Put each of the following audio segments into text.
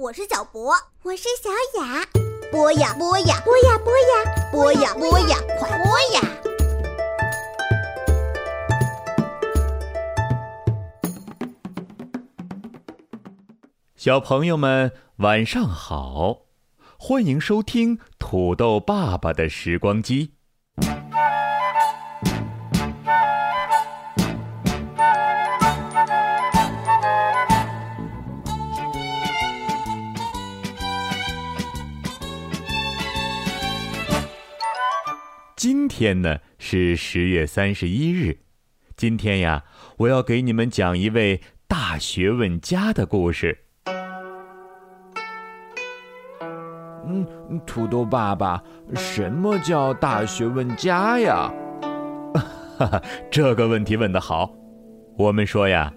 我是小博，我是小雅。播呀播呀播呀播呀播呀播呀，快播呀！小朋友们晚上好，欢迎收听土豆爸爸的时光机。天呢是十月三十一日，今天呀，我要给你们讲一位大学问家的故事。嗯，土豆爸爸，什么叫大学问家呀？哈哈，这个问题问得好。我们说呀，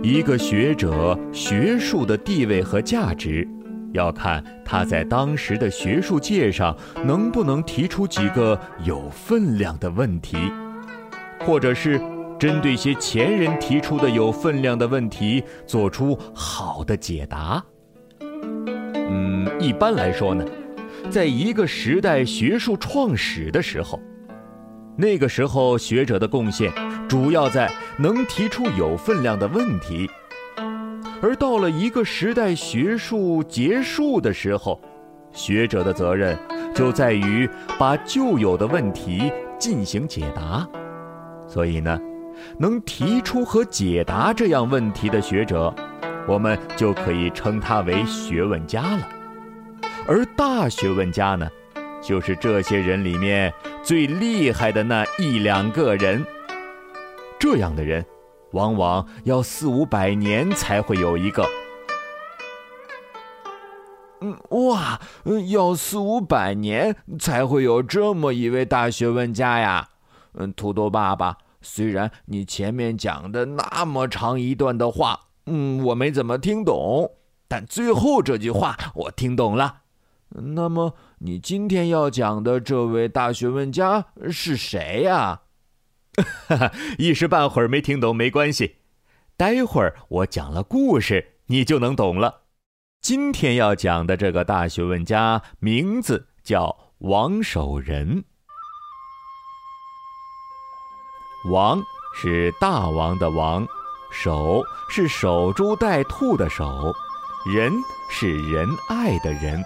一个学者学术的地位和价值。要看他在当时的学术界上能不能提出几个有分量的问题，或者是针对些前人提出的有分量的问题做出好的解答。嗯，一般来说呢，在一个时代学术创始的时候，那个时候学者的贡献主要在能提出有分量的问题。而到了一个时代学术结束的时候，学者的责任就在于把旧有的问题进行解答。所以呢，能提出和解答这样问题的学者，我们就可以称他为学问家了。而大学问家呢，就是这些人里面最厉害的那一两个人。这样的人。往往要四五百年才会有一个。嗯，哇，嗯要四五百年才会有这么一位大学问家呀！嗯，土豆爸爸，虽然你前面讲的那么长一段的话，嗯，我没怎么听懂，但最后这句话我听懂了。那么，你今天要讲的这位大学问家是谁呀？哈 哈一时半会儿没听懂没关系，待会儿我讲了故事，你就能懂了。今天要讲的这个大学问家名字叫王守仁。王是大王的王，守是守株待兔的守，仁是仁爱的仁，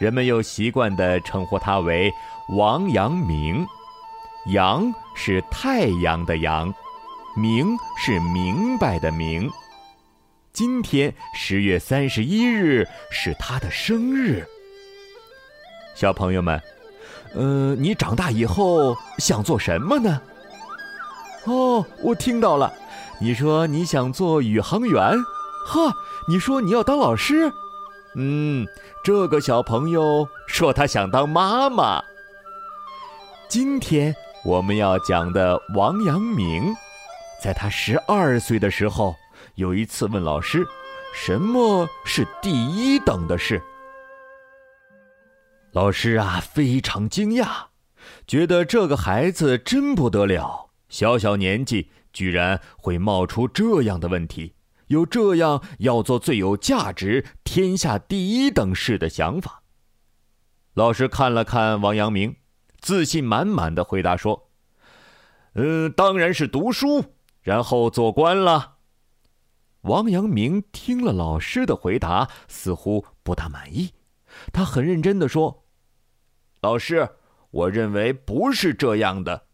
人们又习惯地称呼他为王阳明。阳是太阳的阳，明是明白的明。今天十月三十一日是他的生日。小朋友们，呃，你长大以后想做什么呢？哦，我听到了，你说你想做宇航员，呵，你说你要当老师，嗯，这个小朋友说他想当妈妈。今天。我们要讲的王阳明，在他十二岁的时候，有一次问老师：“什么是第一等的事？”老师啊，非常惊讶，觉得这个孩子真不得了，小小年纪居然会冒出这样的问题，有这样要做最有价值、天下第一等事的想法。老师看了看王阳明。自信满满的回答说：“嗯，当然是读书，然后做官了。”王阳明听了老师的回答，似乎不大满意。他很认真的说：“老师，我认为不是这样的。”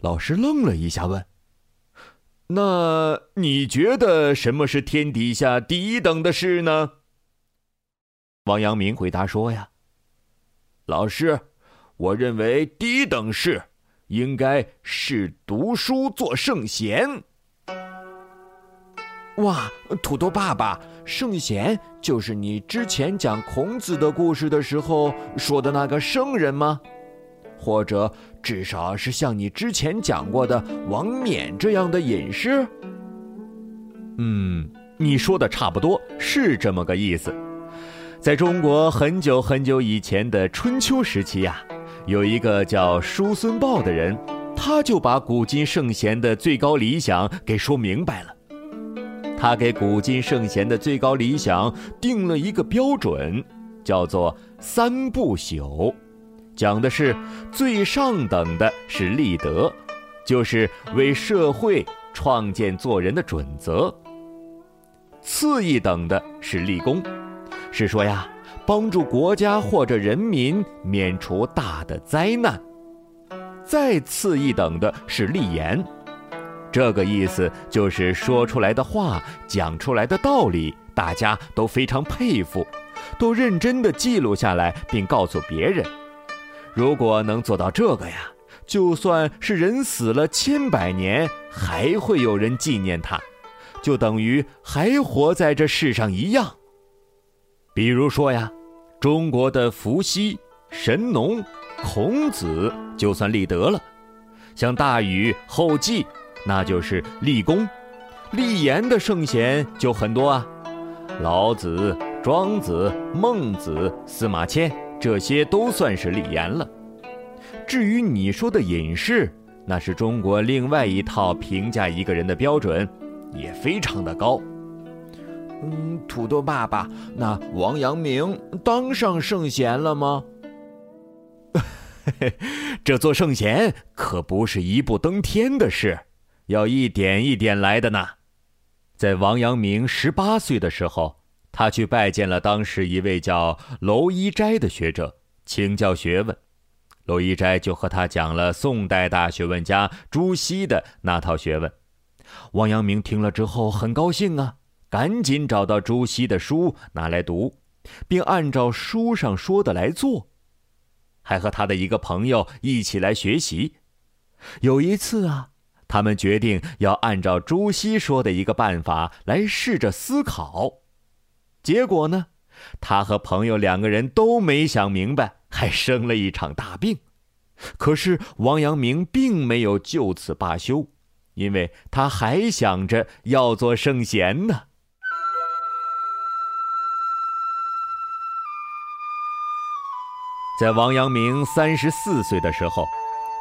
老师愣了一下，问：“那你觉得什么是天底下第一等的事呢？”王阳明回答说：“呀，老师。”我认为第一等事，应该是读书做圣贤。哇，土豆爸爸，圣贤就是你之前讲孔子的故事的时候说的那个圣人吗？或者至少是像你之前讲过的王冕这样的隐士？嗯，你说的差不多是这么个意思。在中国很久很久以前的春秋时期呀。有一个叫叔孙豹的人，他就把古今圣贤的最高理想给说明白了。他给古今圣贤的最高理想定了一个标准，叫做“三不朽”，讲的是最上等的是立德，就是为社会创建做人的准则；次一等的是立功，是说呀，帮助国家或者人民免除大的灾难；再次一等的是立言。这个意思就是说出来的话、讲出来的道理，大家都非常佩服，都认真的记录下来，并告诉别人。如果能做到这个呀，就算是人死了千百年，还会有人纪念他，就等于还活在这世上一样。比如说呀，中国的伏羲、神农、孔子，就算立德了；像大禹、后稷。那就是立功、立言的圣贤就很多啊，老子、庄子、孟子、司马迁，这些都算是立言了。至于你说的隐士，那是中国另外一套评价一个人的标准，也非常的高。嗯，土豆爸爸，那王阳明当上圣贤了吗？这做圣贤可不是一步登天的事。要一点一点来的呢。在王阳明十八岁的时候，他去拜见了当时一位叫娄一斋的学者，请教学问。娄一斋就和他讲了宋代大学问家朱熹的那套学问。王阳明听了之后很高兴啊，赶紧找到朱熹的书拿来读，并按照书上说的来做，还和他的一个朋友一起来学习。有一次啊。他们决定要按照朱熹说的一个办法来试着思考，结果呢，他和朋友两个人都没想明白，还生了一场大病。可是王阳明并没有就此罢休，因为他还想着要做圣贤呢。在王阳明三十四岁的时候，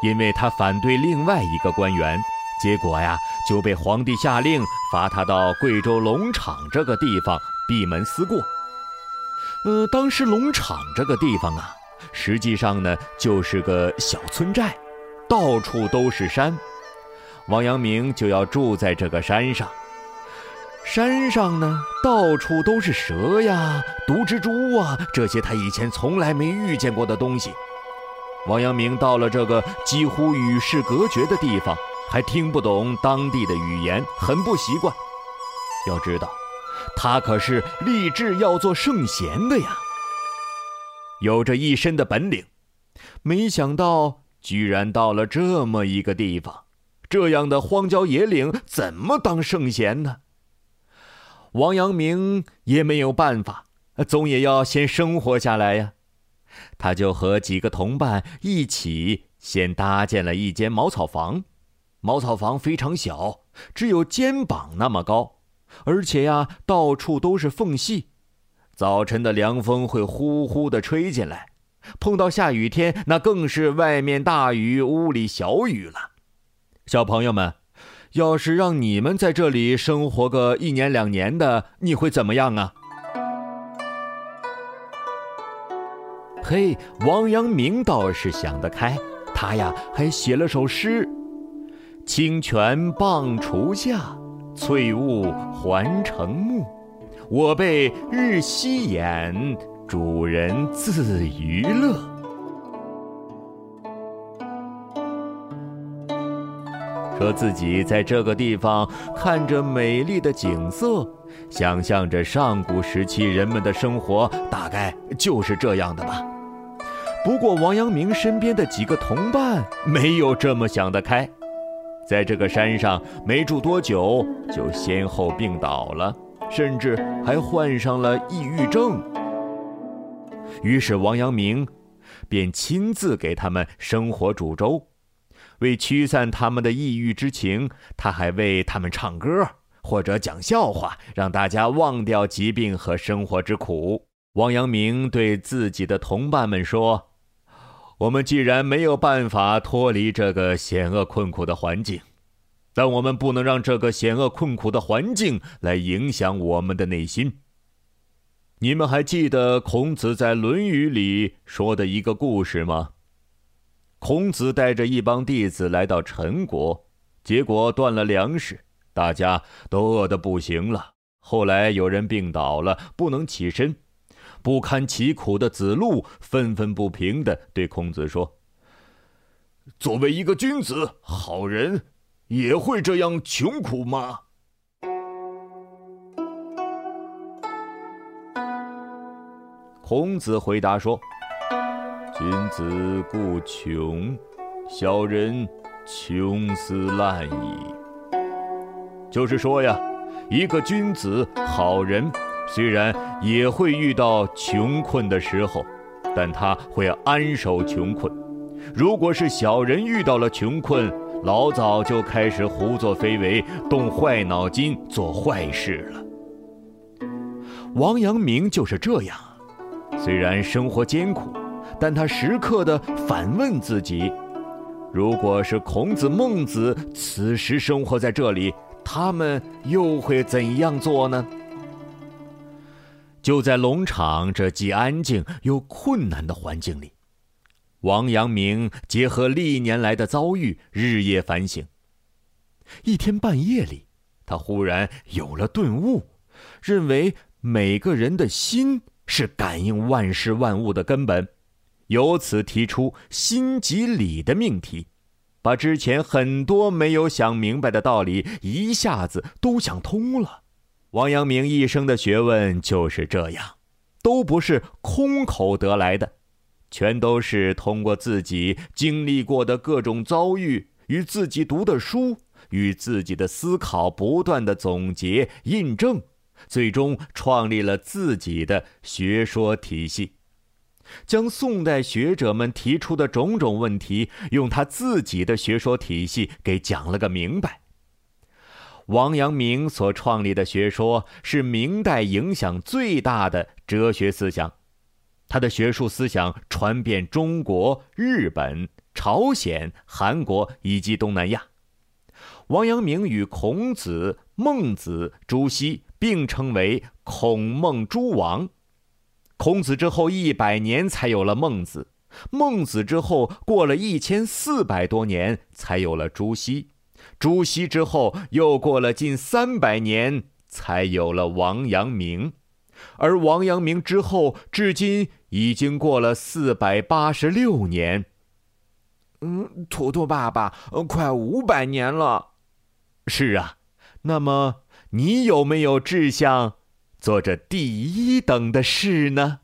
因为他反对另外一个官员。结果呀，就被皇帝下令罚他到贵州龙场这个地方闭门思过。呃，当时龙场这个地方啊，实际上呢就是个小村寨，到处都是山。王阳明就要住在这个山上。山上呢，到处都是蛇呀、毒蜘蛛啊，这些他以前从来没遇见过的东西。王阳明到了这个几乎与世隔绝的地方。还听不懂当地的语言，很不习惯。要知道，他可是立志要做圣贤的呀，有着一身的本领。没想到，居然到了这么一个地方，这样的荒郊野岭，怎么当圣贤呢？王阳明也没有办法，总也要先生活下来呀。他就和几个同伴一起，先搭建了一间茅草房。茅草房非常小，只有肩膀那么高，而且呀，到处都是缝隙。早晨的凉风会呼呼地吹进来，碰到下雨天，那更是外面大雨，屋里小雨了。小朋友们，要是让你们在这里生活个一年两年的，你会怎么样啊？嘿，王阳明倒是想得开，他呀还写了首诗。清泉傍厨下，翠雾环城木。我辈日夕眼，主人自娱乐。说自己在这个地方看着美丽的景色，想象着上古时期人们的生活，大概就是这样的吧。不过王阳明身边的几个同伴没有这么想得开。在这个山上没住多久，就先后病倒了，甚至还患上了抑郁症。于是王阳明便亲自给他们生火煮粥，为驱散他们的抑郁之情，他还为他们唱歌或者讲笑话，让大家忘掉疾病和生活之苦。王阳明对自己的同伴们说。我们既然没有办法脱离这个险恶困苦的环境，但我们不能让这个险恶困苦的环境来影响我们的内心。你们还记得孔子在《论语》里说的一个故事吗？孔子带着一帮弟子来到陈国，结果断了粮食，大家都饿得不行了。后来有人病倒了，不能起身，不堪其苦的子路愤愤不平地对孔子说：“作为一个君子，好人也会这样穷苦吗？”孔子回答说：“君子固穷，小人穷斯滥矣。”就是说呀，一个君子、好人，虽然也会遇到穷困的时候，但他会安守穷困；如果是小人遇到了穷困，老早就开始胡作非为、动坏脑筋做坏事了。王阳明就是这样。虽然生活艰苦，但他时刻的反问自己：如果是孔子、孟子此时生活在这里，他们又会怎样做呢？就在农场这既安静又困难的环境里，王阳明结合历年来的遭遇，日夜反省。一天半夜里，他忽然有了顿悟，认为每个人的心。是感应万事万物的根本，由此提出心即理的命题，把之前很多没有想明白的道理一下子都想通了。王阳明一生的学问就是这样，都不是空口得来的，全都是通过自己经历过的各种遭遇与自己读的书与自己的思考不断的总结印证。最终创立了自己的学说体系，将宋代学者们提出的种种问题，用他自己的学说体系给讲了个明白。王阳明所创立的学说是明代影响最大的哲学思想，他的学术思想传遍中国、日本、朝鲜、韩国以及东南亚。王阳明与孔子、孟子、朱熹。并称为孔孟诸王。孔子之后一百年才有了孟子，孟子之后过了一千四百多年才有了朱熹，朱熹之后又过了近三百年才有了王阳明，而王阳明之后至今已经过了四百八十六年。嗯，图图爸爸，快五百年了。是啊，那么。你有没有志向，做着第一等的事呢？